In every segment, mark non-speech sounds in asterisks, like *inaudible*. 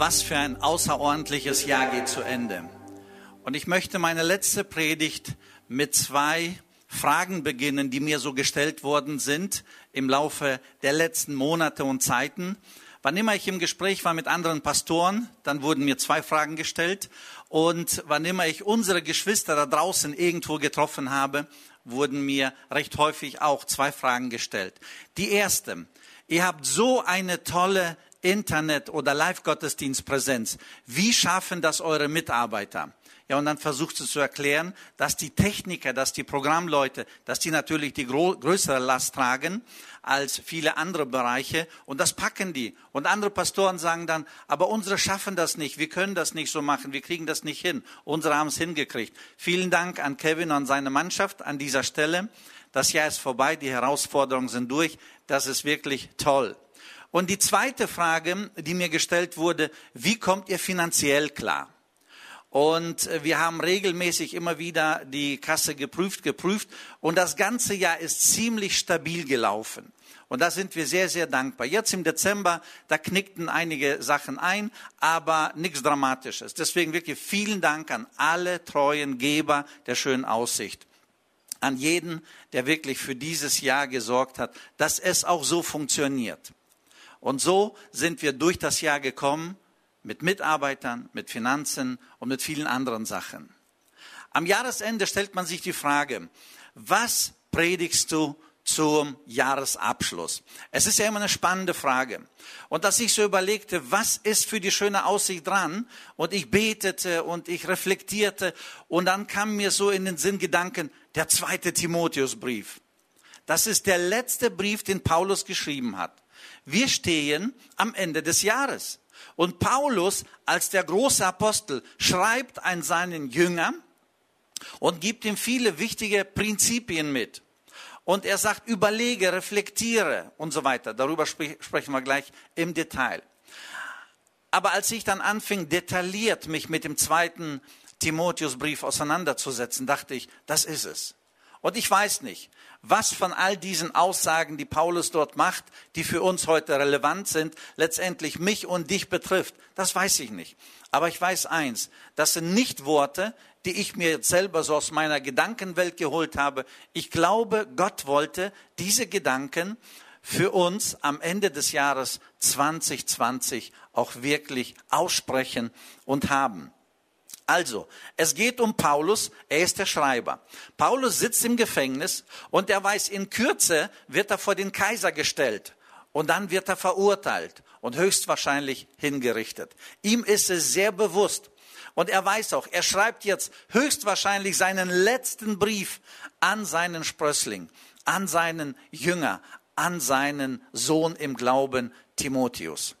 was für ein außerordentliches Jahr geht zu Ende. Und ich möchte meine letzte Predigt mit zwei Fragen beginnen, die mir so gestellt worden sind im Laufe der letzten Monate und Zeiten. Wann immer ich im Gespräch war mit anderen Pastoren, dann wurden mir zwei Fragen gestellt. Und wann immer ich unsere Geschwister da draußen irgendwo getroffen habe, wurden mir recht häufig auch zwei Fragen gestellt. Die erste, ihr habt so eine tolle Internet- oder Live-Gottesdienstpräsenz. Wie schaffen das eure Mitarbeiter? Ja, und dann versuchst du zu erklären, dass die Techniker, dass die Programmleute, dass die natürlich die größere Last tragen als viele andere Bereiche und das packen die. Und andere Pastoren sagen dann, aber unsere schaffen das nicht, wir können das nicht so machen, wir kriegen das nicht hin. Unsere haben es hingekriegt. Vielen Dank an Kevin und seine Mannschaft an dieser Stelle. Das Jahr ist vorbei, die Herausforderungen sind durch. Das ist wirklich toll. Und die zweite Frage, die mir gestellt wurde, wie kommt ihr finanziell klar? Und äh, wir haben regelmäßig immer wieder die Kasse geprüft, geprüft. Und das ganze Jahr ist ziemlich stabil gelaufen. Und da sind wir sehr, sehr dankbar. Jetzt im Dezember, da knickten einige Sachen ein, aber nichts Dramatisches. Deswegen wirklich vielen Dank an alle treuen Geber der schönen Aussicht. An jeden, der wirklich für dieses Jahr gesorgt hat, dass es auch so funktioniert. Und so sind wir durch das Jahr gekommen mit Mitarbeitern, mit Finanzen und mit vielen anderen Sachen. Am Jahresende stellt man sich die Frage, was predigst du zum Jahresabschluss? Es ist ja immer eine spannende Frage. Und dass ich so überlegte, was ist für die schöne Aussicht dran? Und ich betete und ich reflektierte und dann kam mir so in den Sinn Gedanken, der zweite Timotheusbrief. Das ist der letzte Brief, den Paulus geschrieben hat. Wir stehen am Ende des Jahres. Und Paulus als der große Apostel schreibt an seinen Jünger und gibt ihm viele wichtige Prinzipien mit. Und er sagt, überlege, reflektiere und so weiter. Darüber sprechen wir gleich im Detail. Aber als ich dann anfing, detailliert mich mit dem zweiten Timotheusbrief auseinanderzusetzen, dachte ich, das ist es. Und ich weiß nicht, was von all diesen Aussagen, die Paulus dort macht, die für uns heute relevant sind, letztendlich mich und dich betrifft. Das weiß ich nicht. Aber ich weiß eins, das sind nicht Worte, die ich mir jetzt selber so aus meiner Gedankenwelt geholt habe. Ich glaube, Gott wollte diese Gedanken für uns am Ende des Jahres 2020 auch wirklich aussprechen und haben. Also, es geht um Paulus, er ist der Schreiber. Paulus sitzt im Gefängnis und er weiß, in Kürze wird er vor den Kaiser gestellt und dann wird er verurteilt und höchstwahrscheinlich hingerichtet. Ihm ist es sehr bewusst. Und er weiß auch, er schreibt jetzt höchstwahrscheinlich seinen letzten Brief an seinen Sprössling, an seinen Jünger, an seinen Sohn im Glauben Timotheus.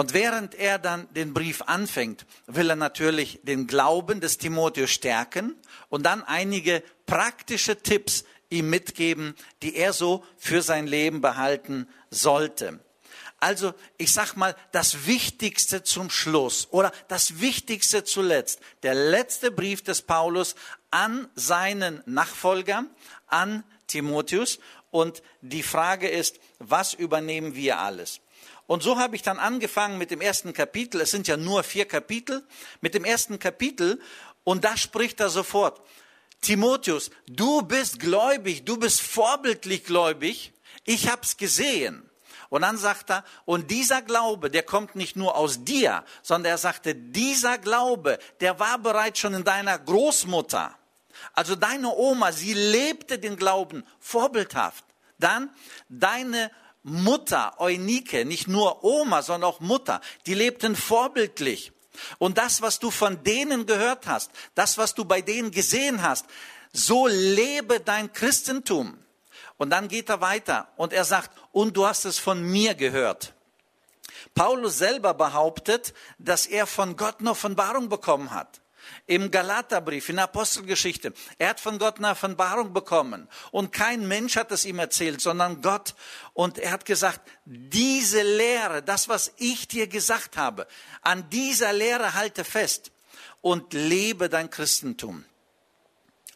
Und während er dann den Brief anfängt, will er natürlich den Glauben des Timotheus stärken und dann einige praktische Tipps ihm mitgeben, die er so für sein Leben behalten sollte. Also, ich sag mal, das Wichtigste zum Schluss oder das Wichtigste zuletzt. Der letzte Brief des Paulus an seinen Nachfolger, an Timotheus. Und die Frage ist, was übernehmen wir alles? Und so habe ich dann angefangen mit dem ersten Kapitel. Es sind ja nur vier Kapitel. Mit dem ersten Kapitel. Und da spricht er sofort. Timotheus, du bist gläubig, du bist vorbildlich gläubig. Ich hab's gesehen. Und dann sagt er, und dieser Glaube, der kommt nicht nur aus dir, sondern er sagte, dieser Glaube, der war bereits schon in deiner Großmutter. Also deine Oma, sie lebte den Glauben vorbildhaft. Dann deine Mutter, Eunike, nicht nur Oma, sondern auch Mutter, die lebten vorbildlich. Und das, was du von denen gehört hast, das, was du bei denen gesehen hast, so lebe dein Christentum. Und dann geht er weiter und er sagt, und du hast es von mir gehört. Paulus selber behauptet, dass er von Gott eine Offenbarung bekommen hat im Galaterbrief, in der Apostelgeschichte. Er hat von Gott eine Offenbarung bekommen. Und kein Mensch hat es ihm erzählt, sondern Gott. Und er hat gesagt, diese Lehre, das, was ich dir gesagt habe, an dieser Lehre halte fest und lebe dein Christentum.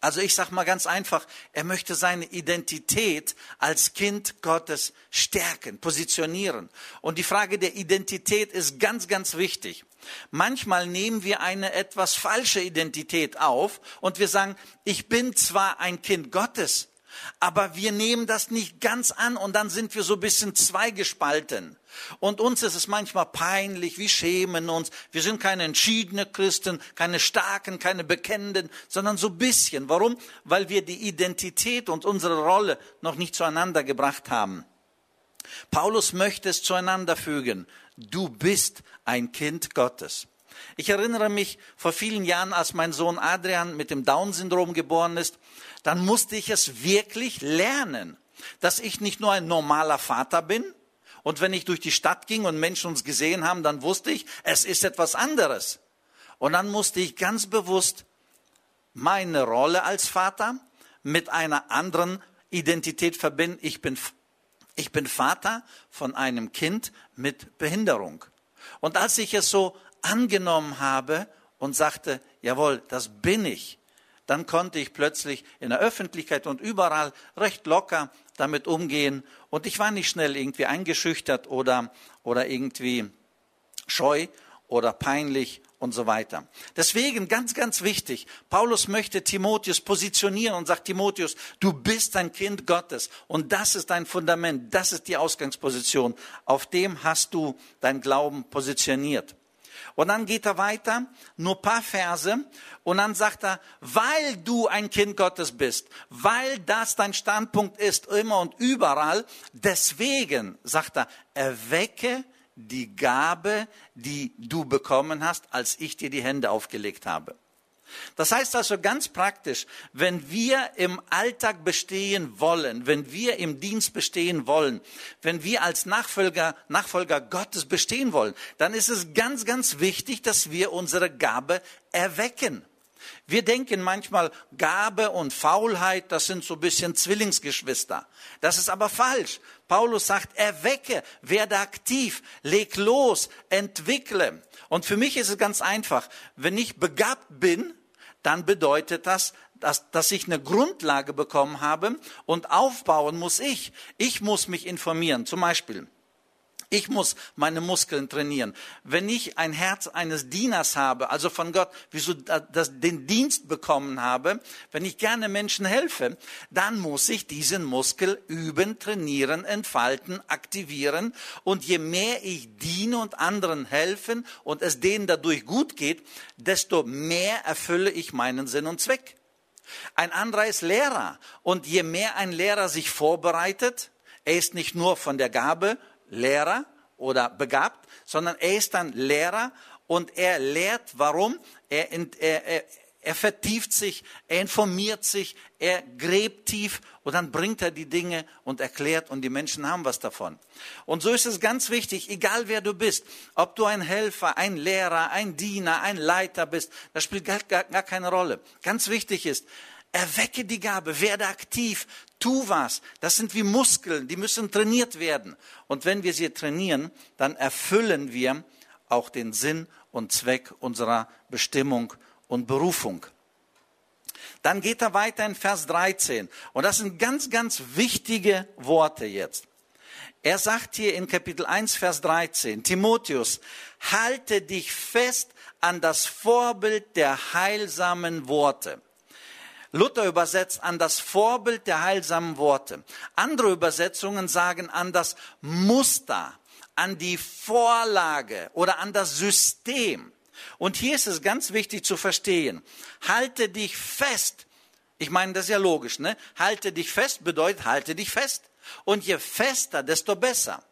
Also ich sage mal ganz einfach, er möchte seine Identität als Kind Gottes stärken, positionieren. Und die Frage der Identität ist ganz, ganz wichtig. Manchmal nehmen wir eine etwas falsche Identität auf und wir sagen, ich bin zwar ein Kind Gottes, aber wir nehmen das nicht ganz an und dann sind wir so ein bisschen zweigespalten. Und uns ist es manchmal peinlich, wir schämen uns. Wir sind keine entschiedene Christen, keine starken, keine bekennenden, sondern so ein bisschen. Warum? Weil wir die Identität und unsere Rolle noch nicht zueinander gebracht haben. Paulus möchte es zueinander fügen. Du bist ein Kind Gottes. Ich erinnere mich vor vielen Jahren, als mein Sohn Adrian mit dem Down-Syndrom geboren ist, dann musste ich es wirklich lernen, dass ich nicht nur ein normaler Vater bin, und wenn ich durch die Stadt ging und Menschen uns gesehen haben, dann wusste ich, es ist etwas anderes. Und dann musste ich ganz bewusst meine Rolle als Vater mit einer anderen Identität verbinden. Ich bin, ich bin Vater von einem Kind mit Behinderung. Und als ich es so angenommen habe und sagte, jawohl, das bin ich, dann konnte ich plötzlich in der Öffentlichkeit und überall recht locker damit umgehen. Und ich war nicht schnell irgendwie eingeschüchtert oder, oder irgendwie scheu oder peinlich und so weiter. Deswegen ganz, ganz wichtig, Paulus möchte Timotheus positionieren und sagt, Timotheus, du bist ein Kind Gottes und das ist dein Fundament, das ist die Ausgangsposition. Auf dem hast du dein Glauben positioniert. Und dann geht er weiter, nur paar Verse, und dann sagt er, weil du ein Kind Gottes bist, weil das dein Standpunkt ist, immer und überall, deswegen, sagt er, erwecke die Gabe, die du bekommen hast, als ich dir die Hände aufgelegt habe. Das heißt also ganz praktisch, wenn wir im Alltag bestehen wollen, wenn wir im Dienst bestehen wollen, wenn wir als Nachfolger, Nachfolger Gottes bestehen wollen, dann ist es ganz, ganz wichtig, dass wir unsere Gabe erwecken. Wir denken manchmal, Gabe und Faulheit, das sind so ein bisschen Zwillingsgeschwister. Das ist aber falsch. Paulus sagt, erwecke, werde aktiv, leg los, entwickle. Und für mich ist es ganz einfach. Wenn ich begabt bin, dann bedeutet das, dass, dass ich eine Grundlage bekommen habe und aufbauen muss ich. Ich muss mich informieren. Zum Beispiel, ich muss meine Muskeln trainieren. Wenn ich ein Herz eines Dieners habe, also von Gott, wieso das, den Dienst bekommen habe, wenn ich gerne Menschen helfe, dann muss ich diesen Muskel üben, trainieren, entfalten, aktivieren. Und je mehr ich diene und anderen helfen und es denen dadurch gut geht, desto mehr erfülle ich meinen Sinn und Zweck. Ein anderer ist Lehrer. Und je mehr ein Lehrer sich vorbereitet, er ist nicht nur von der Gabe Lehrer oder begabt, sondern er ist dann Lehrer und er lehrt, warum? Er, er, er, er vertieft sich, er informiert sich, er gräbt tief und dann bringt er die Dinge und erklärt und die Menschen haben was davon. Und so ist es ganz wichtig, egal wer du bist, ob du ein Helfer, ein Lehrer, ein Diener, ein Leiter bist, das spielt gar, gar, gar keine Rolle. Ganz wichtig ist, Erwecke die Gabe, werde aktiv, tu was. Das sind wie Muskeln, die müssen trainiert werden. Und wenn wir sie trainieren, dann erfüllen wir auch den Sinn und Zweck unserer Bestimmung und Berufung. Dann geht er weiter in Vers 13. Und das sind ganz, ganz wichtige Worte jetzt. Er sagt hier in Kapitel 1, Vers 13, Timotheus, halte dich fest an das Vorbild der heilsamen Worte. Luther übersetzt an das Vorbild der heilsamen Worte. Andere Übersetzungen sagen an das Muster, an die Vorlage oder an das System. Und hier ist es ganz wichtig zu verstehen. Halte dich fest. Ich meine, das ist ja logisch, ne? Halte dich fest bedeutet, halte dich fest. Und je fester, desto besser.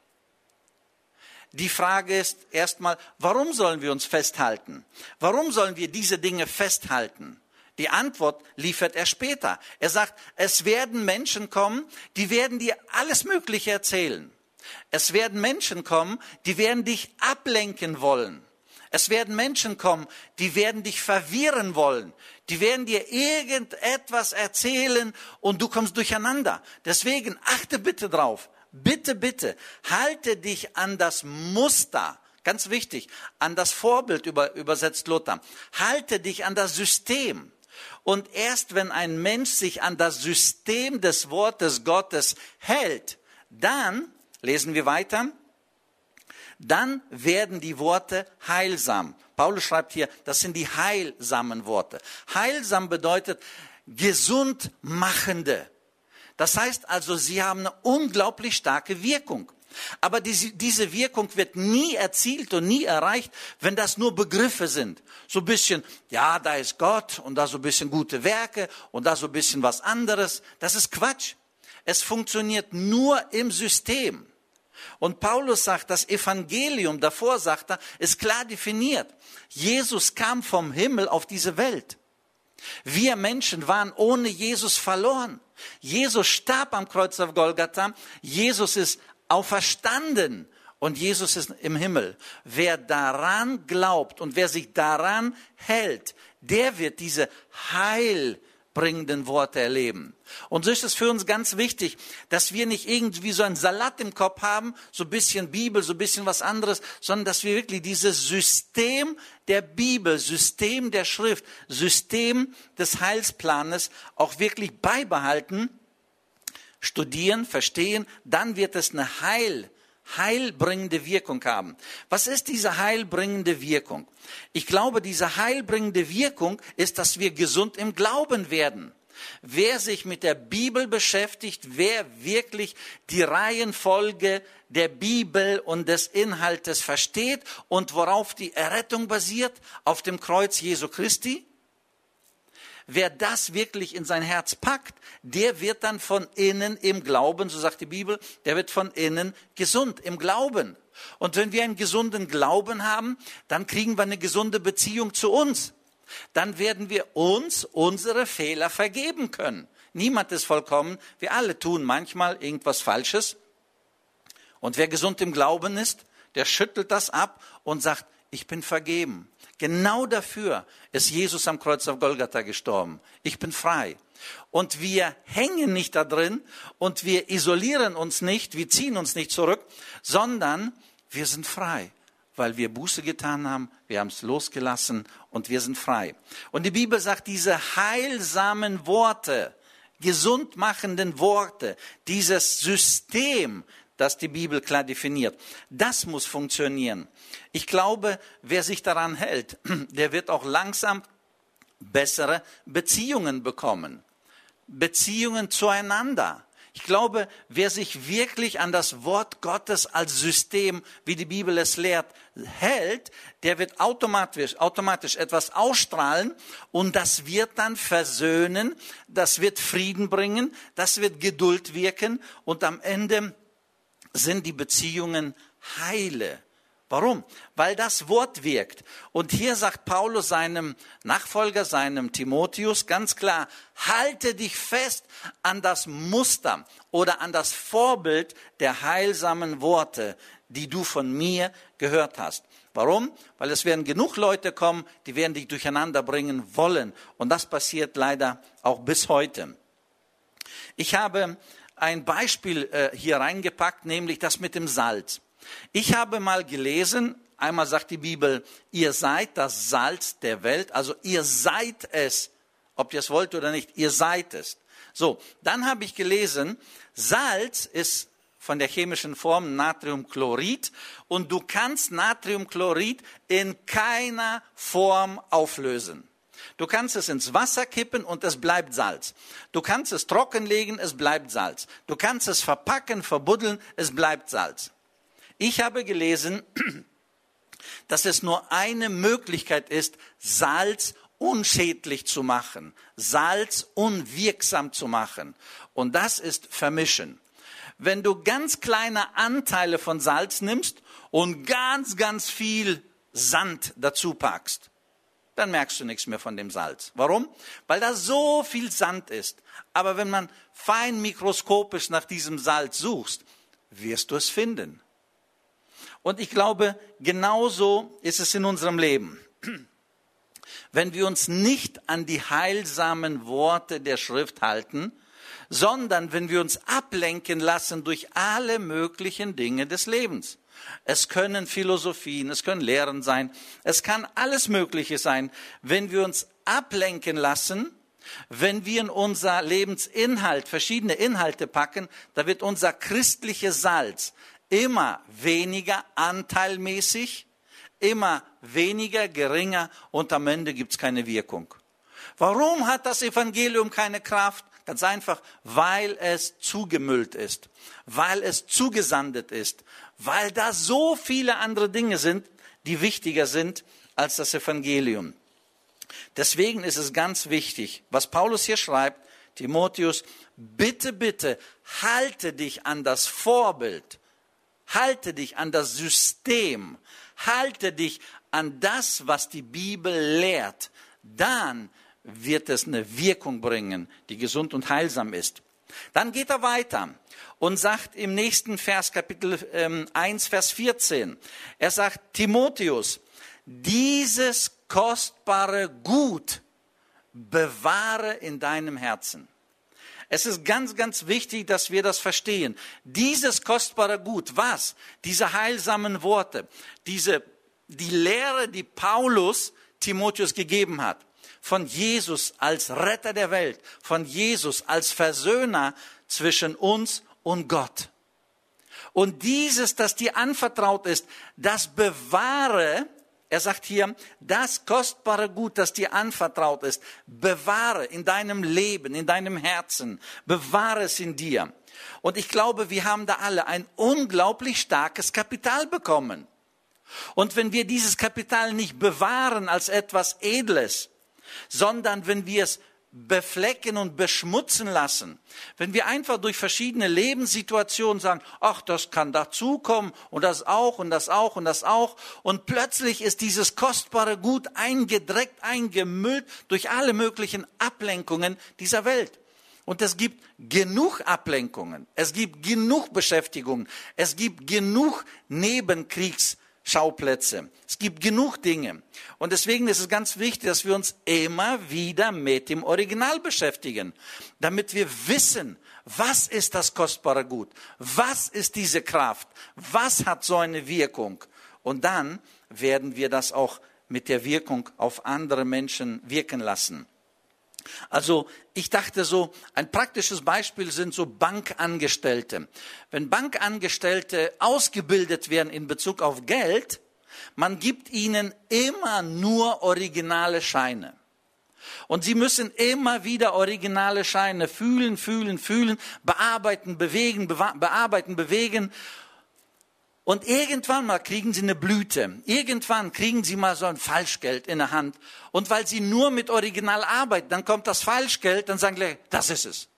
Die Frage ist erstmal, warum sollen wir uns festhalten? Warum sollen wir diese Dinge festhalten? Die Antwort liefert er später. Er sagt, es werden Menschen kommen, die werden dir alles Mögliche erzählen. Es werden Menschen kommen, die werden dich ablenken wollen. Es werden Menschen kommen, die werden dich verwirren wollen. Die werden dir irgendetwas erzählen und du kommst durcheinander. Deswegen achte bitte drauf. Bitte, bitte, halte dich an das Muster. Ganz wichtig, an das Vorbild übersetzt Luther. Halte dich an das System. Und erst wenn ein Mensch sich an das System des Wortes Gottes hält, dann, lesen wir weiter, dann werden die Worte heilsam. Paulus schreibt hier, das sind die heilsamen Worte. Heilsam bedeutet gesund machende. Das heißt also, sie haben eine unglaublich starke Wirkung. Aber diese, Wirkung wird nie erzielt und nie erreicht, wenn das nur Begriffe sind. So ein bisschen, ja, da ist Gott und da so ein bisschen gute Werke und da so ein bisschen was anderes. Das ist Quatsch. Es funktioniert nur im System. Und Paulus sagt, das Evangelium, davor sagt er, ist klar definiert. Jesus kam vom Himmel auf diese Welt. Wir Menschen waren ohne Jesus verloren. Jesus starb am Kreuz auf Golgatha. Jesus ist auferstanden und Jesus ist im Himmel. Wer daran glaubt und wer sich daran hält, der wird diese Heil bringenden Worte erleben. Und so ist es für uns ganz wichtig, dass wir nicht irgendwie so ein Salat im Kopf haben, so ein bisschen Bibel, so ein bisschen was anderes, sondern dass wir wirklich dieses System der Bibel, System der Schrift, System des Heilsplanes auch wirklich beibehalten, studieren, verstehen, dann wird es eine Heil heilbringende Wirkung haben. Was ist diese heilbringende Wirkung? Ich glaube, diese heilbringende Wirkung ist, dass wir gesund im Glauben werden. Wer sich mit der Bibel beschäftigt, wer wirklich die Reihenfolge der Bibel und des Inhaltes versteht und worauf die Errettung basiert, auf dem Kreuz Jesu Christi, Wer das wirklich in sein Herz packt, der wird dann von innen im Glauben, so sagt die Bibel, der wird von innen gesund im Glauben. Und wenn wir einen gesunden Glauben haben, dann kriegen wir eine gesunde Beziehung zu uns. Dann werden wir uns unsere Fehler vergeben können. Niemand ist vollkommen. Wir alle tun manchmal irgendwas Falsches. Und wer gesund im Glauben ist, der schüttelt das ab und sagt, ich bin vergeben. Genau dafür ist Jesus am Kreuz auf Golgatha gestorben. Ich bin frei. Und wir hängen nicht da drin und wir isolieren uns nicht, wir ziehen uns nicht zurück, sondern wir sind frei, weil wir Buße getan haben, wir haben es losgelassen und wir sind frei. Und die Bibel sagt, diese heilsamen Worte, gesundmachenden Worte, dieses System, das die Bibel klar definiert. Das muss funktionieren. Ich glaube, wer sich daran hält, *clears throat* der wird auch langsam bessere Beziehungen bekommen. Beziehungen zueinander. Ich glaube, wer sich wirklich an das Wort Gottes als System, wie die Bibel es lehrt, hält, der wird automatisch, automatisch etwas ausstrahlen und das wird dann versöhnen, das wird Frieden bringen, das wird Geduld wirken und am Ende sind die Beziehungen heile. Warum? Weil das Wort wirkt. Und hier sagt Paulus seinem Nachfolger, seinem Timotheus ganz klar, halte dich fest an das Muster oder an das Vorbild der heilsamen Worte, die du von mir gehört hast. Warum? Weil es werden genug Leute kommen, die werden dich durcheinander bringen wollen. Und das passiert leider auch bis heute. Ich habe ein Beispiel äh, hier reingepackt, nämlich das mit dem Salz. Ich habe mal gelesen, einmal sagt die Bibel, ihr seid das Salz der Welt, also ihr seid es, ob ihr es wollt oder nicht, ihr seid es. So, dann habe ich gelesen, Salz ist von der chemischen Form Natriumchlorid und du kannst Natriumchlorid in keiner Form auflösen. Du kannst es ins Wasser kippen und es bleibt Salz. Du kannst es trockenlegen, es bleibt Salz. Du kannst es verpacken, verbuddeln, es bleibt Salz. Ich habe gelesen, *clears throat* dass es nur eine Möglichkeit ist, Salz unschädlich zu machen, Salz unwirksam zu machen. Und das ist Vermischen. Wenn du ganz kleine Anteile von Salz nimmst und ganz, ganz viel Sand dazu packst, dann merkst du nichts mehr von dem Salz. Warum? Weil da so viel Sand ist. Aber wenn man fein mikroskopisch nach diesem Salz suchst, wirst du es finden. Und ich glaube, genauso ist es in unserem Leben. Wenn wir uns nicht an die heilsamen Worte der Schrift halten, sondern wenn wir uns ablenken lassen durch alle möglichen Dinge des Lebens. Es können Philosophien, es können Lehren sein, es kann alles Mögliche sein. Wenn wir uns ablenken lassen, wenn wir in unser Lebensinhalt verschiedene Inhalte packen, da wird unser christliches Salz immer weniger anteilmäßig, immer weniger, geringer und am Ende gibt es keine Wirkung. Warum hat das Evangelium keine Kraft? Ganz einfach, weil es zugemüllt ist, weil es zugesandet ist, weil da so viele andere Dinge sind, die wichtiger sind als das Evangelium. Deswegen ist es ganz wichtig, was Paulus hier schreibt, Timotheus, bitte, bitte, halte dich an das Vorbild, halte dich an das System, halte dich an das, was die Bibel lehrt. Dann wird es eine Wirkung bringen, die gesund und heilsam ist. Dann geht er weiter und sagt im nächsten Vers, Kapitel 1, ähm, Vers 14, er sagt, Timotheus, dieses kostbare Gut bewahre in deinem Herzen. Es ist ganz, ganz wichtig, dass wir das verstehen. Dieses kostbare Gut, was? Diese heilsamen Worte, diese, die Lehre, die Paulus Timotheus gegeben hat, von Jesus als Retter der Welt, von Jesus als Versöhner zwischen uns und Gott. Und dieses, das dir anvertraut ist, das bewahre, er sagt hier, das kostbare Gut, das dir anvertraut ist, bewahre in deinem Leben, in deinem Herzen, bewahre es in dir. Und ich glaube, wir haben da alle ein unglaublich starkes Kapital bekommen. Und wenn wir dieses Kapital nicht bewahren als etwas Edles, sondern wenn wir es beflecken und beschmutzen lassen, wenn wir einfach durch verschiedene Lebenssituationen sagen, ach, das kann dazukommen und das auch und das auch und das auch und plötzlich ist dieses kostbare Gut eingedreckt, eingemüllt durch alle möglichen Ablenkungen dieser Welt. Und es gibt genug Ablenkungen, es gibt genug Beschäftigungen, es gibt genug Nebenkriegs Schauplätze. Es gibt genug Dinge. Und deswegen ist es ganz wichtig, dass wir uns immer wieder mit dem Original beschäftigen, damit wir wissen, was ist das kostbare Gut? Was ist diese Kraft? Was hat so eine Wirkung? Und dann werden wir das auch mit der Wirkung auf andere Menschen wirken lassen. Also ich dachte so, ein praktisches Beispiel sind so Bankangestellte. Wenn Bankangestellte ausgebildet werden in Bezug auf Geld, man gibt ihnen immer nur originale Scheine. Und sie müssen immer wieder originale Scheine fühlen, fühlen, fühlen, bearbeiten, bewegen, bearbeiten, bewegen. Und irgendwann mal kriegen sie eine Blüte. Irgendwann kriegen sie mal so ein Falschgeld in der Hand. Und weil sie nur mit Original arbeiten, dann kommt das Falschgeld, dann sagen sie, das ist es.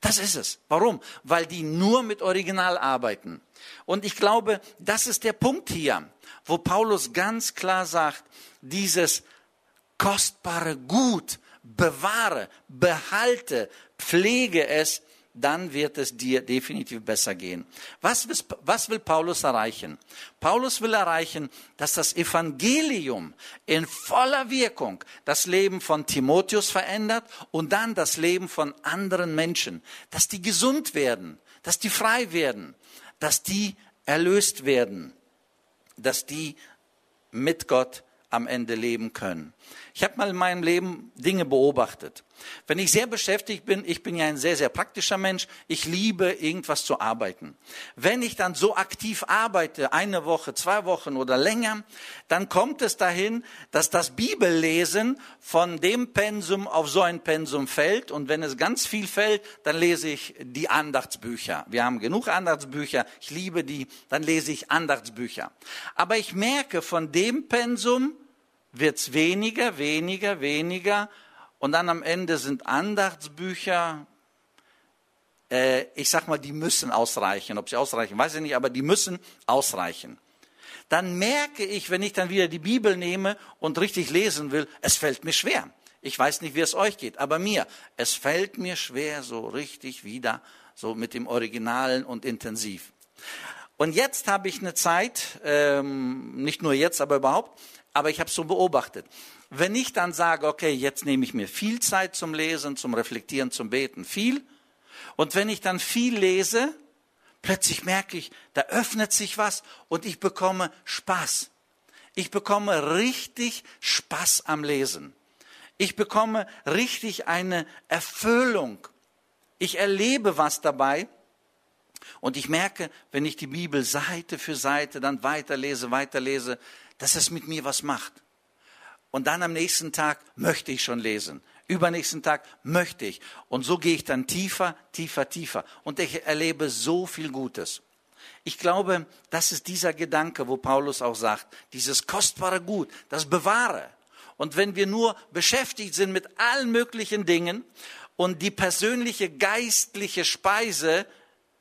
Das ist es. Warum? Weil die nur mit Original arbeiten. Und ich glaube, das ist der Punkt hier, wo Paulus ganz klar sagt, dieses kostbare Gut bewahre, behalte, pflege es, dann wird es dir definitiv besser gehen. Was, was will Paulus erreichen? Paulus will erreichen, dass das Evangelium in voller Wirkung das Leben von Timotheus verändert und dann das Leben von anderen Menschen, dass die gesund werden, dass die frei werden, dass die erlöst werden, dass die mit Gott am Ende leben können. Ich habe mal in meinem Leben Dinge beobachtet. Wenn ich sehr beschäftigt bin, ich bin ja ein sehr, sehr praktischer Mensch, ich liebe irgendwas zu arbeiten. Wenn ich dann so aktiv arbeite, eine Woche, zwei Wochen oder länger, dann kommt es dahin, dass das Bibellesen von dem Pensum auf so ein Pensum fällt. Und wenn es ganz viel fällt, dann lese ich die Andachtsbücher. Wir haben genug Andachtsbücher, ich liebe die, dann lese ich Andachtsbücher. Aber ich merke, von dem Pensum wird's weniger, weniger, weniger und dann am Ende sind Andachtsbücher, äh, ich sag mal, die müssen ausreichen. Ob sie ausreichen, weiß ich nicht, aber die müssen ausreichen. Dann merke ich, wenn ich dann wieder die Bibel nehme und richtig lesen will, es fällt mir schwer. Ich weiß nicht, wie es euch geht, aber mir, es fällt mir schwer, so richtig wieder, so mit dem Originalen und intensiv. Und jetzt habe ich eine Zeit, ähm, nicht nur jetzt, aber überhaupt, aber ich habe es so beobachtet. Wenn ich dann sage, okay, jetzt nehme ich mir viel Zeit zum Lesen, zum Reflektieren, zum Beten, viel. Und wenn ich dann viel lese, plötzlich merke ich, da öffnet sich was und ich bekomme Spaß. Ich bekomme richtig Spaß am Lesen. Ich bekomme richtig eine Erfüllung. Ich erlebe was dabei. Und ich merke, wenn ich die Bibel Seite für Seite dann weiterlese, weiterlese, dass es mit mir was macht. Und dann am nächsten Tag möchte ich schon lesen. Übernächsten Tag möchte ich. Und so gehe ich dann tiefer, tiefer, tiefer. Und ich erlebe so viel Gutes. Ich glaube, das ist dieser Gedanke, wo Paulus auch sagt, dieses kostbare Gut, das bewahre. Und wenn wir nur beschäftigt sind mit allen möglichen Dingen und die persönliche geistliche Speise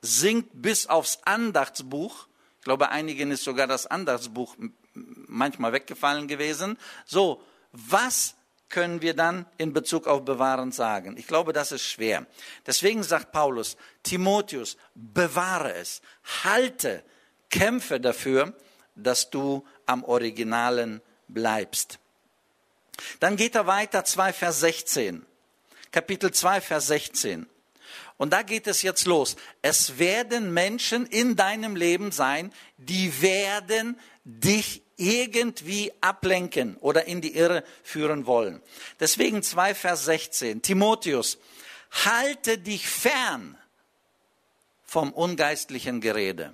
sinkt bis aufs Andachtsbuch, ich glaube, einigen ist sogar das Andachtsbuch manchmal weggefallen gewesen. So, was können wir dann in Bezug auf Bewahren sagen? Ich glaube, das ist schwer. Deswegen sagt Paulus, Timotheus, bewahre es, halte, kämpfe dafür, dass du am Originalen bleibst. Dann geht er weiter, 2 Vers 16. Kapitel 2 Vers 16. Und da geht es jetzt los. Es werden Menschen in deinem Leben sein, die werden dich irgendwie ablenken oder in die Irre führen wollen. Deswegen 2 Vers 16. Timotheus, halte dich fern vom ungeistlichen Gerede.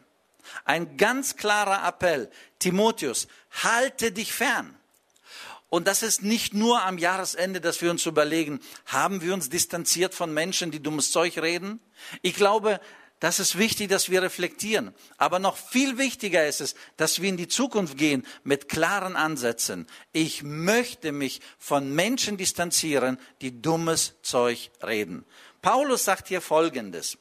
Ein ganz klarer Appell. Timotheus, halte dich fern. Und das ist nicht nur am Jahresende, dass wir uns überlegen, haben wir uns distanziert von Menschen, die dummes Zeug reden? Ich glaube, das ist wichtig, dass wir reflektieren. Aber noch viel wichtiger ist es, dass wir in die Zukunft gehen mit klaren Ansätzen. Ich möchte mich von Menschen distanzieren, die dummes Zeug reden. Paulus sagt hier Folgendes.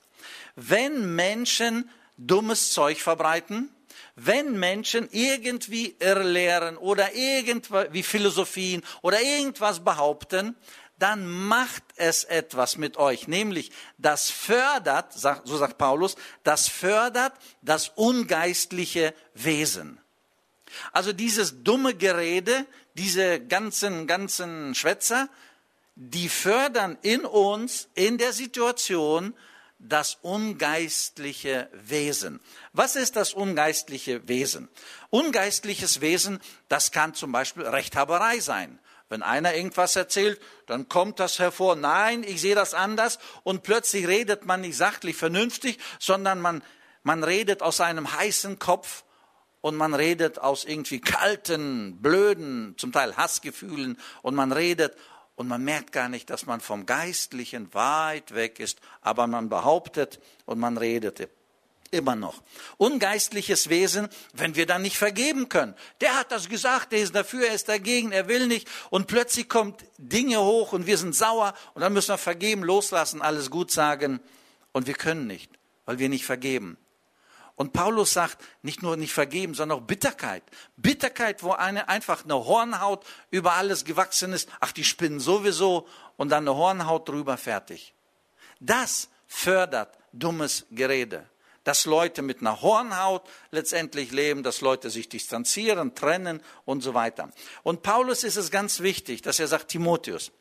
Wenn Menschen dummes Zeug verbreiten, wenn Menschen irgendwie irrlehren oder irgendwie Philosophien oder irgendwas behaupten, dann macht es etwas mit euch, nämlich das fördert, so sagt Paulus, das fördert das ungeistliche Wesen. Also dieses dumme Gerede, diese ganzen, ganzen Schwätzer, die fördern in uns, in der Situation, das ungeistliche Wesen. Was ist das ungeistliche Wesen? Ungeistliches Wesen, das kann zum Beispiel Rechthaberei sein. Wenn einer irgendwas erzählt, dann kommt das hervor, nein, ich sehe das anders. Und plötzlich redet man nicht sachlich vernünftig, sondern man, man redet aus einem heißen Kopf und man redet aus irgendwie kalten, blöden, zum Teil Hassgefühlen. Und man redet und man merkt gar nicht, dass man vom Geistlichen weit weg ist, aber man behauptet und man redet immer noch. Ungeistliches Wesen, wenn wir dann nicht vergeben können. Der hat das gesagt, der ist dafür, er ist dagegen, er will nicht. Und plötzlich kommt Dinge hoch und wir sind sauer und dann müssen wir vergeben, loslassen, alles gut sagen. Und wir können nicht, weil wir nicht vergeben. Und Paulus sagt, nicht nur nicht vergeben, sondern auch Bitterkeit. Bitterkeit, wo eine einfach eine Hornhaut über alles gewachsen ist. Ach, die spinnen sowieso und dann eine Hornhaut drüber fertig. Das fördert dummes Gerede dass Leute mit einer Hornhaut letztendlich leben, dass Leute sich distanzieren, trennen und so weiter. Und Paulus ist es ganz wichtig, dass er sagt, Timotheus,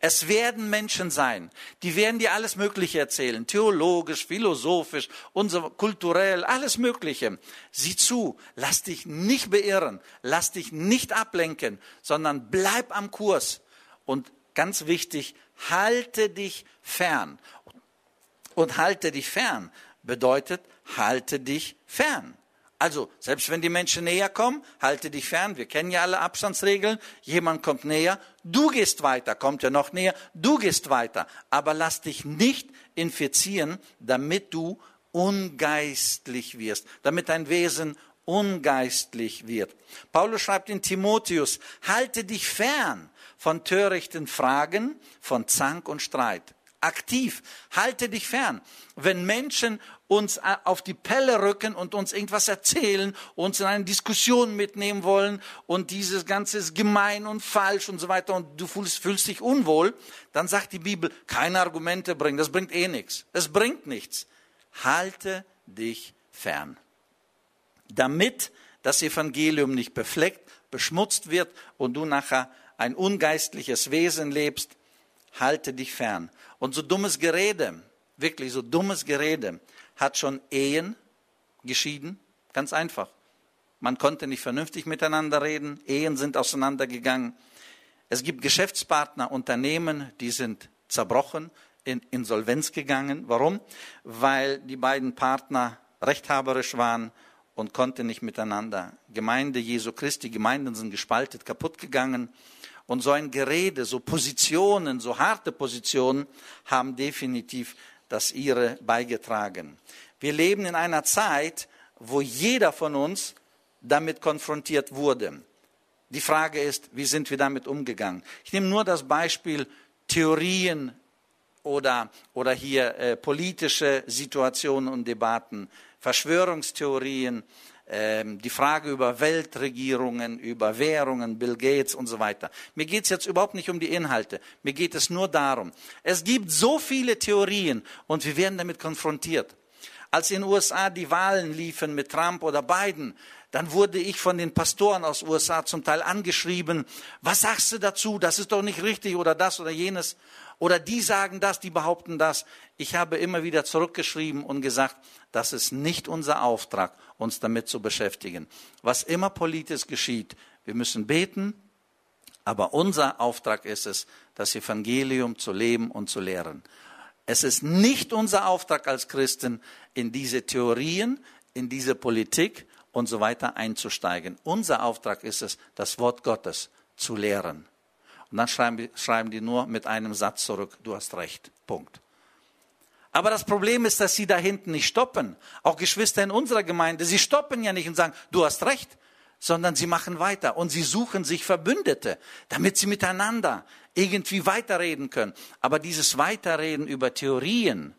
es werden Menschen sein, die werden dir alles Mögliche erzählen, theologisch, philosophisch, so, kulturell, alles Mögliche. Sieh zu, lass dich nicht beirren, lass dich nicht ablenken, sondern bleib am Kurs. Und ganz wichtig, halte dich fern. Und halte dich fern bedeutet, halte dich fern. Also, selbst wenn die Menschen näher kommen, halte dich fern. Wir kennen ja alle Abstandsregeln. Jemand kommt näher, du gehst weiter. Kommt er noch näher, du gehst weiter. Aber lass dich nicht infizieren, damit du ungeistlich wirst, damit dein Wesen ungeistlich wird. Paulus schreibt in Timotheus, halte dich fern von törichten Fragen, von Zank und Streit aktiv. Halte dich fern. Wenn Menschen uns äh, auf die Pelle rücken und uns irgendwas erzählen, uns in eine Diskussion mitnehmen wollen und dieses Ganze ist gemein und falsch und so weiter und du fühlst, fühlst dich unwohl, dann sagt die Bibel, keine Argumente bringen, das bringt eh nichts. Es bringt nichts. Halte dich fern. Damit das Evangelium nicht befleckt, beschmutzt wird und du nachher ein ungeistliches Wesen lebst, halte dich fern. Und so dummes Gerede, wirklich so dummes Gerede, hat schon Ehen geschieden. Ganz einfach. Man konnte nicht vernünftig miteinander reden. Ehen sind auseinandergegangen. Es gibt Geschäftspartner, Unternehmen, die sind zerbrochen, in Insolvenz gegangen. Warum? Weil die beiden Partner rechthaberisch waren und konnten nicht miteinander. Gemeinde Jesu Christi, Gemeinden sind gespaltet, kaputt gegangen. Und so ein Gerede, so Positionen, so harte Positionen haben definitiv das ihre beigetragen. Wir leben in einer Zeit, wo jeder von uns damit konfrontiert wurde. Die Frage ist, wie sind wir damit umgegangen? Ich nehme nur das Beispiel Theorien oder, oder hier äh, politische Situationen und Debatten, Verschwörungstheorien, die Frage über Weltregierungen, über Währungen, Bill Gates und so weiter. Mir geht es jetzt überhaupt nicht um die Inhalte, mir geht es nur darum. Es gibt so viele Theorien und wir werden damit konfrontiert. Als in den USA die Wahlen liefen mit Trump oder Biden, dann wurde ich von den Pastoren aus USA zum Teil angeschrieben, was sagst du dazu, das ist doch nicht richtig oder das oder jenes. Oder die sagen das, die behaupten das. Ich habe immer wieder zurückgeschrieben und gesagt, das ist nicht unser Auftrag, uns damit zu beschäftigen. Was immer politisch geschieht, wir müssen beten, aber unser Auftrag ist es, das Evangelium zu leben und zu lehren. Es ist nicht unser Auftrag als Christen, in diese Theorien, in diese Politik und so weiter einzusteigen. Unser Auftrag ist es, das Wort Gottes zu lehren. Und dann schreiben, die nur mit einem Satz zurück, du hast recht. Punkt. Aber das Problem ist, dass sie da hinten nicht stoppen. Auch Geschwister in unserer Gemeinde, sie stoppen ja nicht und sagen, du hast recht, sondern sie machen weiter und sie suchen sich Verbündete, damit sie miteinander irgendwie weiterreden können. Aber dieses Weiterreden über Theorien,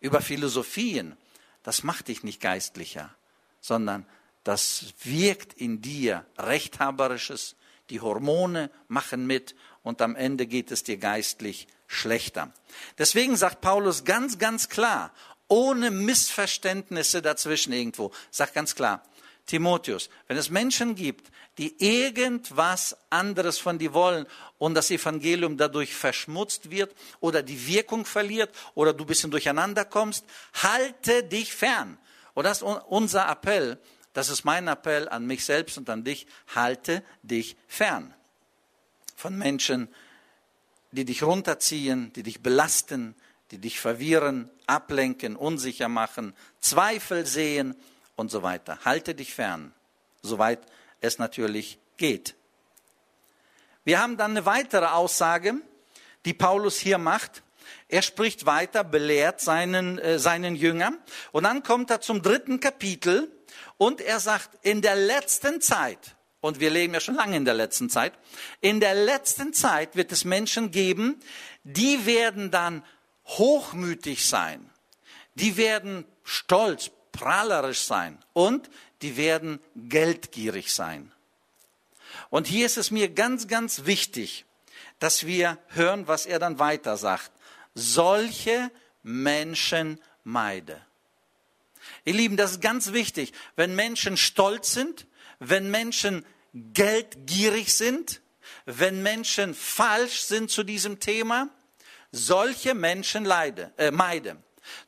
über Philosophien, das macht dich nicht geistlicher, sondern das wirkt in dir Rechthaberisches, die Hormone machen mit und am Ende geht es dir geistlich schlechter. Deswegen sagt Paulus ganz, ganz klar, ohne Missverständnisse dazwischen irgendwo, sagt ganz klar, Timotheus, wenn es Menschen gibt, die irgendwas anderes von dir wollen und das Evangelium dadurch verschmutzt wird oder die Wirkung verliert oder du ein bisschen durcheinander kommst, halte dich fern. Und das ist unser Appell das ist mein Appell an mich selbst und an dich. Halte dich fern von Menschen, die dich runterziehen, die dich belasten, die dich verwirren, ablenken, unsicher machen, Zweifel sehen und so weiter. Halte dich fern, soweit es natürlich geht. Wir haben dann eine weitere Aussage, die Paulus hier macht. Er spricht weiter, belehrt seinen, äh, seinen Jünger. Und dann kommt er zum dritten Kapitel und er sagt, in der letzten Zeit, und wir leben ja schon lange in der letzten Zeit, in der letzten Zeit wird es Menschen geben, die werden dann hochmütig sein, die werden stolz, prahlerisch sein und die werden geldgierig sein. Und hier ist es mir ganz, ganz wichtig, dass wir hören, was er dann weiter sagt. Solche Menschen meide. Ihr Lieben, das ist ganz wichtig. Wenn Menschen stolz sind, wenn Menschen geldgierig sind, wenn Menschen falsch sind zu diesem Thema, solche Menschen leide, äh, meide.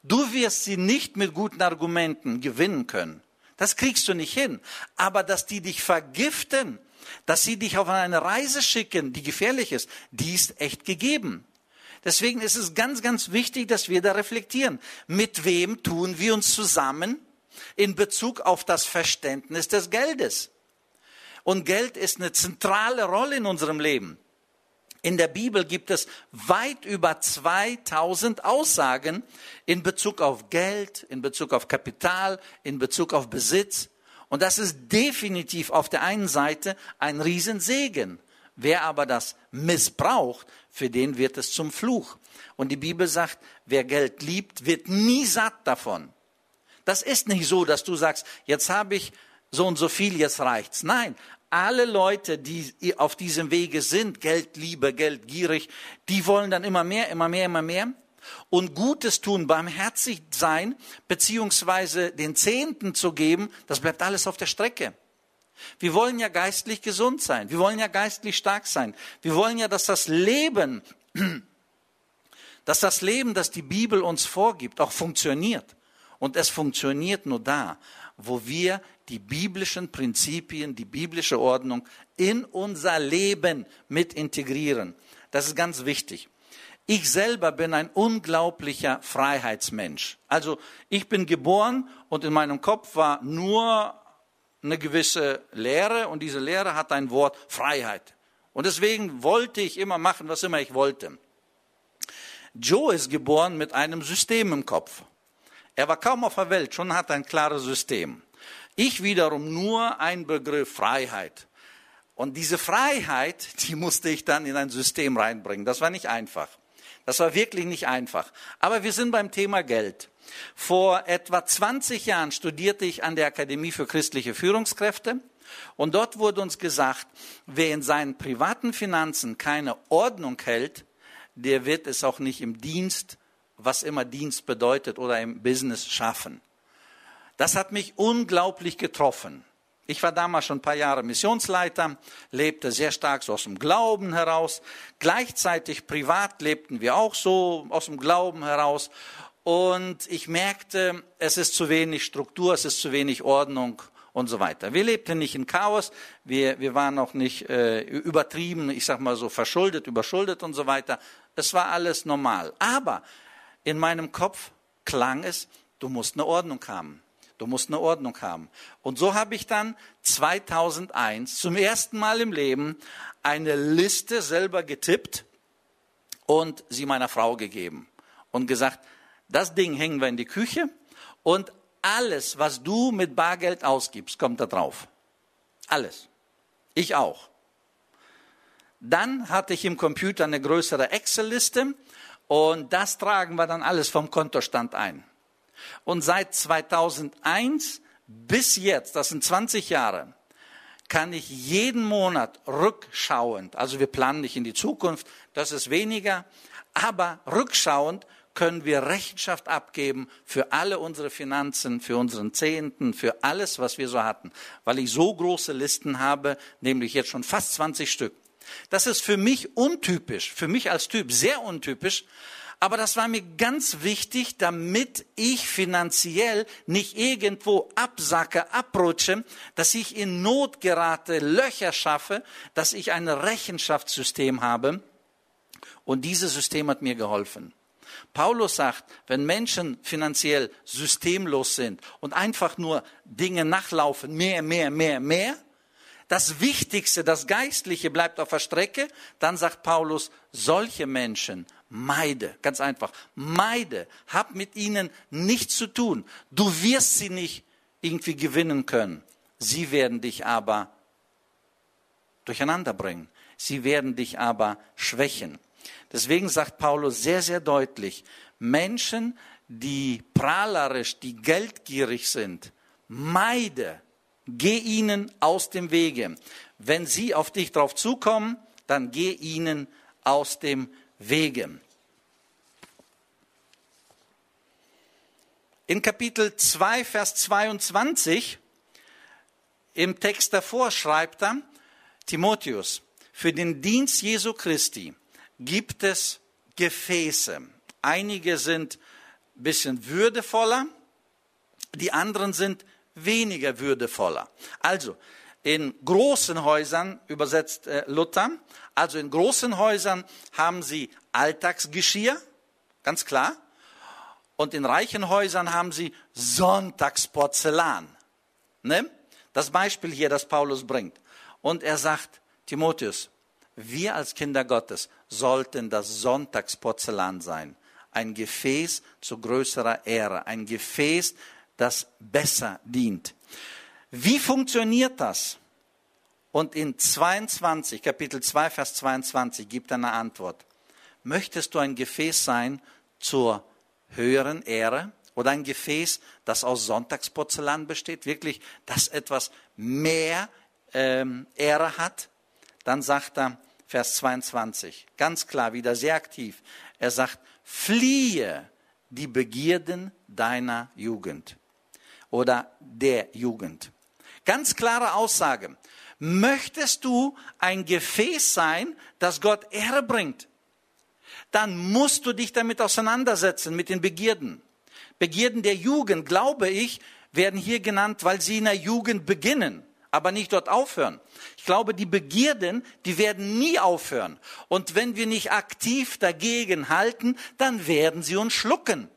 Du wirst sie nicht mit guten Argumenten gewinnen können. Das kriegst du nicht hin. Aber dass die dich vergiften, dass sie dich auf eine Reise schicken, die gefährlich ist, die ist echt gegeben. Deswegen ist es ganz, ganz wichtig, dass wir da reflektieren. Mit wem tun wir uns zusammen in Bezug auf das Verständnis des Geldes? Und Geld ist eine zentrale Rolle in unserem Leben. In der Bibel gibt es weit über 2000 Aussagen in Bezug auf Geld, in Bezug auf Kapital, in Bezug auf Besitz. Und das ist definitiv auf der einen Seite ein Riesensegen. Wer aber das missbraucht, für den wird es zum Fluch. Und die Bibel sagt, wer Geld liebt, wird nie satt davon. Das ist nicht so, dass du sagst, jetzt habe ich so und so viel, jetzt reicht's. Nein, alle Leute, die auf diesem Wege sind, Geldliebe, Geldgierig, die wollen dann immer mehr, immer mehr, immer mehr. Und Gutes tun, barmherzig sein, beziehungsweise den Zehnten zu geben, das bleibt alles auf der Strecke. Wir wollen ja geistlich gesund sein. Wir wollen ja geistlich stark sein. Wir wollen ja, dass das Leben, *clears throat* dass das Leben, das die Bibel uns vorgibt, auch funktioniert. Und es funktioniert nur da, wo wir die biblischen Prinzipien, die biblische Ordnung in unser Leben mit integrieren. Das ist ganz wichtig. Ich selber bin ein unglaublicher Freiheitsmensch. Also ich bin geboren und in meinem Kopf war nur eine gewisse Lehre und diese Lehre hat ein Wort Freiheit. Und deswegen wollte ich immer machen, was immer ich wollte. Joe ist geboren mit einem System im Kopf. Er war kaum auf der Welt, schon hat ein klares System. Ich wiederum nur ein Begriff Freiheit. Und diese Freiheit, die musste ich dann in ein System reinbringen. Das war nicht einfach. Das war wirklich nicht einfach. Aber wir sind beim Thema Geld. Vor etwa 20 Jahren studierte ich an der Akademie für christliche Führungskräfte. Und dort wurde uns gesagt, wer in seinen privaten Finanzen keine Ordnung hält, der wird es auch nicht im Dienst, was immer Dienst bedeutet, oder im Business schaffen. Das hat mich unglaublich getroffen. Ich war damals schon ein paar Jahre Missionsleiter, lebte sehr stark so aus dem Glauben heraus. Gleichzeitig privat lebten wir auch so aus dem Glauben heraus. Und ich merkte, es ist zu wenig Struktur, es ist zu wenig Ordnung und so weiter. Wir lebten nicht in Chaos, wir, wir waren auch nicht äh, übertrieben, ich sag mal so verschuldet, überschuldet und so weiter. Es war alles normal. Aber in meinem Kopf klang es, du musst eine Ordnung haben. Du musst eine Ordnung haben. Und so habe ich dann 2001 zum ersten Mal im Leben eine Liste selber getippt und sie meiner Frau gegeben und gesagt, das Ding hängen wir in die Küche und alles, was du mit Bargeld ausgibst, kommt da drauf. Alles. Ich auch. Dann hatte ich im Computer eine größere Excel-Liste und das tragen wir dann alles vom Kontostand ein. Und seit 2001 bis jetzt, das sind 20 Jahre, kann ich jeden Monat rückschauend, also wir planen nicht in die Zukunft, das ist weniger, aber rückschauend können wir Rechenschaft abgeben für alle unsere Finanzen, für unseren Zehnten, für alles, was wir so hatten, weil ich so große Listen habe, nämlich jetzt schon fast 20 Stück. Das ist für mich untypisch, für mich als Typ sehr untypisch, aber das war mir ganz wichtig, damit ich finanziell nicht irgendwo absacke, abrutsche, dass ich in Not gerate, Löcher schaffe, dass ich ein Rechenschaftssystem habe. Und dieses System hat mir geholfen. Paulus sagt, wenn Menschen finanziell systemlos sind und einfach nur Dinge nachlaufen, mehr, mehr, mehr, mehr, das Wichtigste, das Geistliche bleibt auf der Strecke, dann sagt Paulus, solche Menschen meide, ganz einfach, meide, hab mit ihnen nichts zu tun. Du wirst sie nicht irgendwie gewinnen können. Sie werden dich aber durcheinander bringen. Sie werden dich aber schwächen. Deswegen sagt Paulus sehr, sehr deutlich, Menschen, die prahlerisch, die geldgierig sind, meide, geh ihnen aus dem Wege. Wenn sie auf dich drauf zukommen, dann geh ihnen aus dem Wege. In Kapitel 2, Vers 22, im Text davor schreibt er, Timotheus, für den Dienst Jesu Christi gibt es Gefäße. Einige sind ein bisschen würdevoller, die anderen sind weniger würdevoller. Also, in großen Häusern, übersetzt äh, Luther, also in großen Häusern haben sie Alltagsgeschirr, ganz klar. Und in reichen Häusern haben sie Sonntagsporzellan. Ne? Das Beispiel hier, das Paulus bringt. Und er sagt, Timotheus, wir als Kinder Gottes sollten das Sonntagsporzellan sein. Ein Gefäß zu größerer Ehre. Ein Gefäß, das besser dient. Wie funktioniert das? Und in 22, Kapitel 2, Vers 22 gibt er eine Antwort. Möchtest du ein Gefäß sein zur höheren Ehre oder ein Gefäß, das aus Sonntagsporzellan besteht, wirklich, das etwas mehr ähm, Ehre hat? Dann sagt er, Vers 22, ganz klar, wieder sehr aktiv. Er sagt, fliehe die Begierden deiner Jugend oder der Jugend. Ganz klare Aussage. Möchtest du ein Gefäß sein, das Gott Ehre bringt? Dann musst du dich damit auseinandersetzen, mit den Begierden. Begierden der Jugend, glaube ich, werden hier genannt, weil sie in der Jugend beginnen, aber nicht dort aufhören. Ich glaube, die Begierden, die werden nie aufhören. Und wenn wir nicht aktiv dagegen halten, dann werden sie uns schlucken.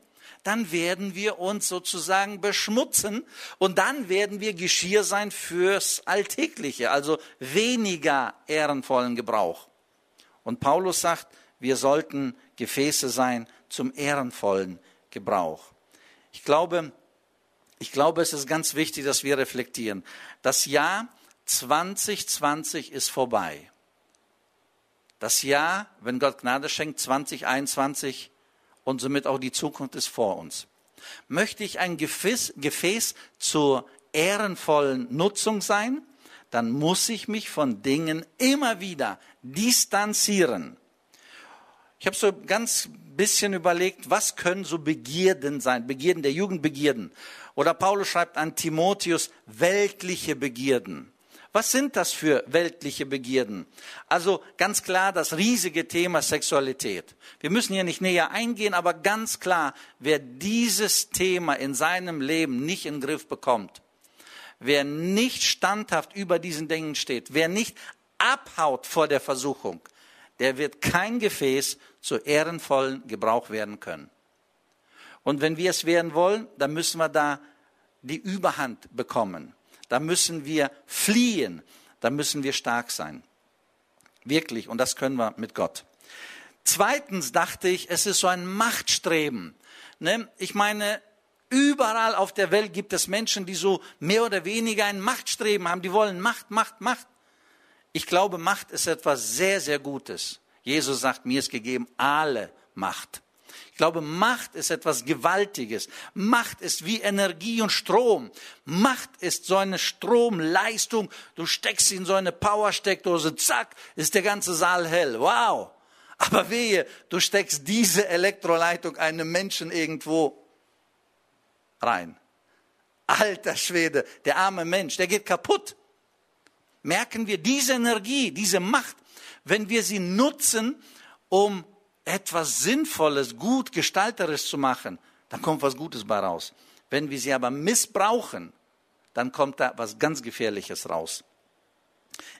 Dann werden wir uns sozusagen beschmutzen und dann werden wir Geschirr sein fürs Alltägliche, also weniger ehrenvollen Gebrauch. Und Paulus sagt, wir sollten Gefäße sein zum ehrenvollen Gebrauch. Ich glaube, ich glaube, es ist ganz wichtig, dass wir reflektieren. Das Jahr 2020 ist vorbei. Das Jahr, wenn Gott Gnade schenkt, 2021 und somit auch die Zukunft ist vor uns. Möchte ich ein Gefäß, Gefäß zur ehrenvollen Nutzung sein, dann muss ich mich von Dingen immer wieder distanzieren. Ich habe so ganz bisschen überlegt, was können so Begierden sein, Begierden der Jugendbegierden. Oder Paulus schreibt an Timotheus weltliche Begierden. Was sind das für weltliche Begierden? Also ganz klar das riesige Thema Sexualität. Wir müssen hier nicht näher eingehen, aber ganz klar, wer dieses Thema in seinem Leben nicht in den Griff bekommt, wer nicht standhaft über diesen Dingen steht, wer nicht abhaut vor der Versuchung, der wird kein Gefäß zu ehrenvollen Gebrauch werden können. Und wenn wir es werden wollen, dann müssen wir da die Überhand bekommen. Da müssen wir fliehen. Da müssen wir stark sein. Wirklich. Und das können wir mit Gott. Zweitens dachte ich, es ist so ein Machtstreben. Ne? Ich meine, überall auf der Welt gibt es Menschen, die so mehr oder weniger ein Machtstreben haben. Die wollen Macht, Macht, Macht. Ich glaube, Macht ist etwas sehr, sehr Gutes. Jesus sagt, mir ist gegeben alle Macht. Ich glaube, Macht ist etwas Gewaltiges. Macht ist wie Energie und Strom. Macht ist so eine Stromleistung. Du steckst sie in so eine Powersteckdose, zack, ist der ganze Saal hell. Wow. Aber wehe, du steckst diese Elektroleitung einem Menschen irgendwo rein. Alter Schwede, der arme Mensch, der geht kaputt. Merken wir diese Energie, diese Macht, wenn wir sie nutzen, um etwas Sinnvolles, gut gestalterisch zu machen, dann kommt was Gutes bei raus. Wenn wir sie aber missbrauchen, dann kommt da was ganz Gefährliches raus.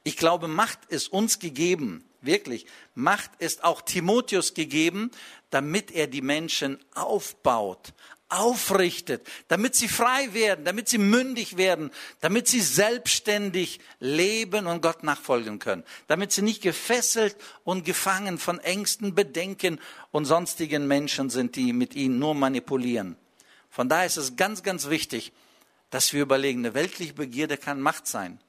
Ich glaube, Macht ist uns gegeben, wirklich. Macht ist auch Timotheus gegeben, damit er die Menschen aufbaut, aufrichtet, damit sie frei werden, damit sie mündig werden, damit sie selbstständig leben und Gott nachfolgen können, damit sie nicht gefesselt und gefangen von Ängsten, Bedenken und sonstigen Menschen sind, die mit ihnen nur manipulieren. Von daher ist es ganz, ganz wichtig, dass wir überlegen, eine weltliche Begierde kann Macht sein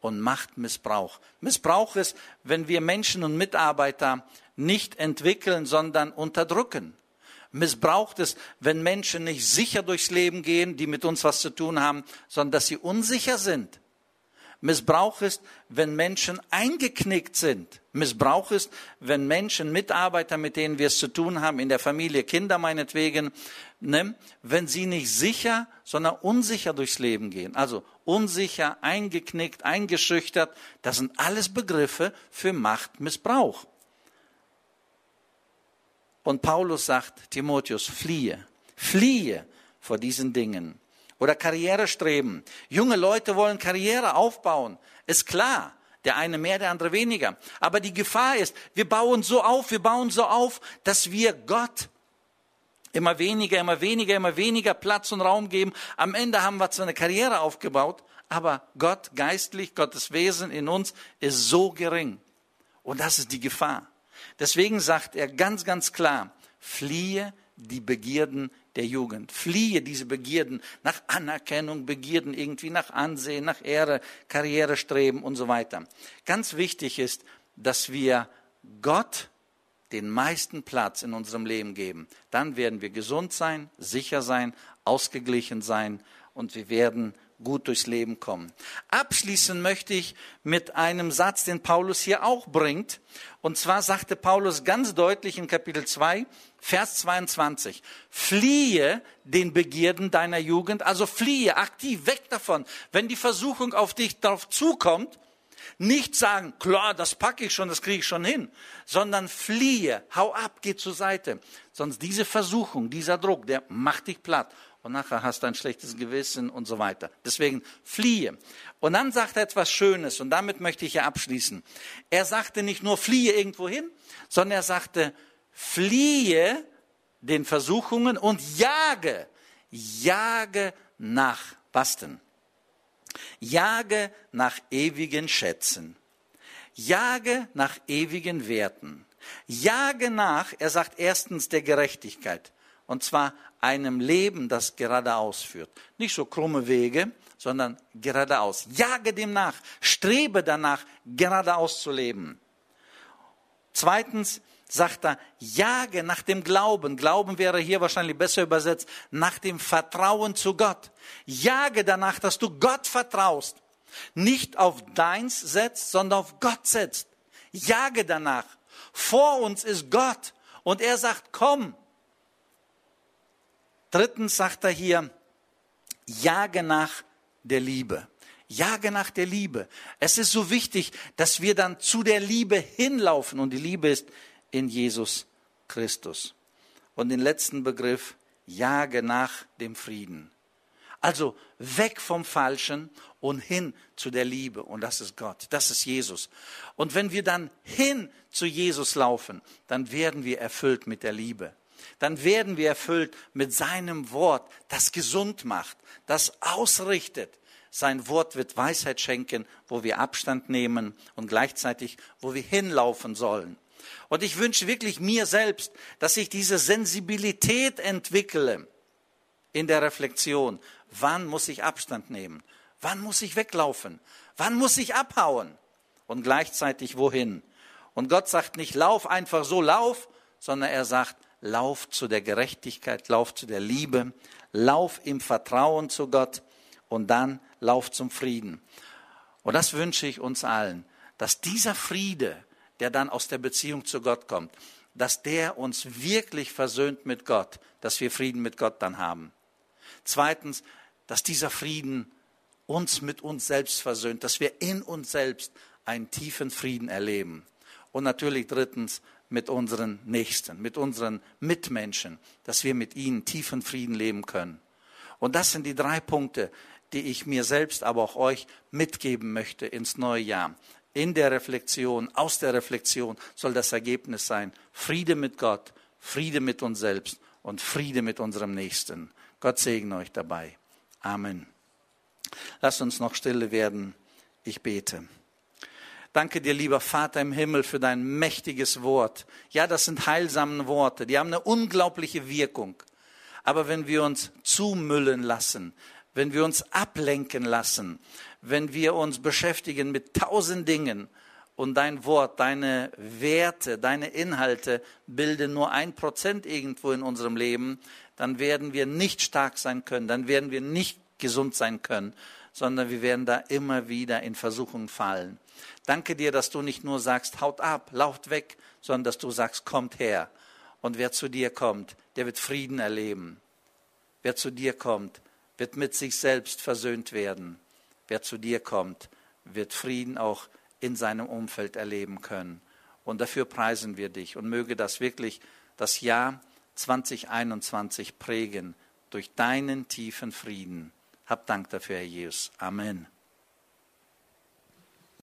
und Machtmissbrauch. Missbrauch ist, wenn wir Menschen und Mitarbeiter nicht entwickeln, sondern unterdrücken missbraucht es, wenn Menschen nicht sicher durchs Leben gehen, die mit uns was zu tun haben, sondern dass sie unsicher sind. Missbrauch ist, wenn Menschen eingeknickt sind. Missbrauch ist, wenn Menschen, Mitarbeiter, mit denen wir es zu tun haben, in der Familie, Kinder meinetwegen, ne, wenn sie nicht sicher, sondern unsicher durchs Leben gehen. Also unsicher, eingeknickt, eingeschüchtert, das sind alles Begriffe für Machtmissbrauch. Und Paulus sagt, Timotheus, fliehe, fliehe vor diesen Dingen. Oder Karrierestreben. Junge Leute wollen Karriere aufbauen. Ist klar. Der eine mehr, der andere weniger. Aber die Gefahr ist, wir bauen so auf, wir bauen so auf, dass wir Gott immer weniger, immer weniger, immer weniger Platz und Raum geben. Am Ende haben wir zwar eine Karriere aufgebaut, aber Gott geistlich, Gottes Wesen in uns ist so gering. Und das ist die Gefahr. Deswegen sagt er ganz, ganz klar, fliehe die Begierden der Jugend. Fliehe diese Begierden nach Anerkennung, Begierden irgendwie nach Ansehen, nach Ehre, Karrierestreben und so weiter. Ganz wichtig ist, dass wir Gott den meisten Platz in unserem Leben geben. Dann werden wir gesund sein, sicher sein, ausgeglichen sein und wir werden gut durchs Leben kommen. Abschließen möchte ich mit einem Satz, den Paulus hier auch bringt. Und zwar sagte Paulus ganz deutlich in Kapitel 2, Vers 22, fliehe den Begierden deiner Jugend, also fliehe aktiv weg davon. Wenn die Versuchung auf dich darauf zukommt, Nicht sagen, klar, das packe ich schon, das kriege ich schon hin, sondern fliehe, hau ab, geh zur Seite. Sonst diese Versuchung, dieser Druck, der macht dich platt. Und nachher hast du ein schlechtes Gewissen und so weiter. Deswegen fliehe. Und dann sagt er etwas Schönes und damit möchte ich ja abschließen. Er sagte nicht nur fliehe irgendwo hin, sondern er sagte, fliehe den Versuchungen und jage, jage nach was denn? Jage nach ewigen Schätzen. Jage nach ewigen Werten. Jage nach, er sagt erstens der Gerechtigkeit. Und zwar einem Leben, das geradeaus führt. Nicht so krumme Wege, sondern geradeaus. Jage dem nach. Strebe danach, geradeaus zu leben. Zweitens, sagt er, jage nach dem Glauben. Glauben wäre hier wahrscheinlich besser übersetzt, nach dem Vertrauen zu Gott. Jage danach, dass du Gott vertraust. Nicht auf deins setzt, sondern auf Gott setzt. Jage danach. Vor uns ist Gott und er sagt, komm. Drittens sagt er hier, jage nach der Liebe. Jage nach der Liebe. Es ist so wichtig, dass wir dann zu der Liebe hinlaufen und die Liebe ist in Jesus Christus. Und den letzten Begriff, jage nach dem Frieden. Also weg vom Falschen und hin zu der Liebe. Und das ist Gott, das ist Jesus. Und wenn wir dann hin zu Jesus laufen, dann werden wir erfüllt mit der Liebe. Dann werden wir erfüllt mit seinem Wort, das gesund macht, das ausrichtet. Sein Wort wird Weisheit schenken, wo wir Abstand nehmen und gleichzeitig, wo wir hinlaufen sollen. Und ich wünsche wirklich mir selbst, dass ich diese Sensibilität entwickle in der Reflexion. Wann muss ich Abstand nehmen? Wann muss ich weglaufen? Wann muss ich abhauen? Und gleichzeitig wohin? Und Gott sagt nicht, lauf einfach so, lauf, sondern er sagt, lauf zu der Gerechtigkeit, lauf zu der Liebe, lauf im Vertrauen zu Gott und dann lauf zum Frieden. Und das wünsche ich uns allen, dass dieser Friede, der dann aus der Beziehung zu Gott kommt, dass der uns wirklich versöhnt mit Gott, dass wir Frieden mit Gott dann haben. Zweitens, dass dieser Frieden uns mit uns selbst versöhnt, dass wir in uns selbst einen tiefen Frieden erleben. Und natürlich drittens mit unseren Nächsten, mit unseren Mitmenschen, dass wir mit ihnen tiefen Frieden leben können. Und das sind die drei Punkte, die ich mir selbst, aber auch euch mitgeben möchte ins neue Jahr in der Reflexion, aus der Reflexion soll das Ergebnis sein, Friede mit Gott, Friede mit uns selbst und Friede mit unserem Nächsten. Gott segne euch dabei. Amen. Lasst uns noch stille werden. Ich bete. Danke dir, lieber Vater im Himmel, für dein mächtiges Wort. Ja, das sind heilsame Worte, die haben eine unglaubliche Wirkung. Aber wenn wir uns zumüllen lassen, wenn wir uns ablenken lassen, wenn wir uns beschäftigen mit tausend Dingen und dein Wort, deine Werte, deine Inhalte bilden nur ein Prozent irgendwo in unserem Leben, dann werden wir nicht stark sein können, dann werden wir nicht gesund sein können, sondern wir werden da immer wieder in Versuchungen fallen. Danke dir, dass du nicht nur sagst, haut ab, lauft weg, sondern dass du sagst, kommt her. Und wer zu dir kommt, der wird Frieden erleben. Wer zu dir kommt, wird mit sich selbst versöhnt werden. Wer zu dir kommt, wird Frieden auch in seinem Umfeld erleben können. Und dafür preisen wir dich und möge das wirklich das Jahr 2021 prägen durch deinen tiefen Frieden. Hab Dank dafür, Herr Jesus. Amen.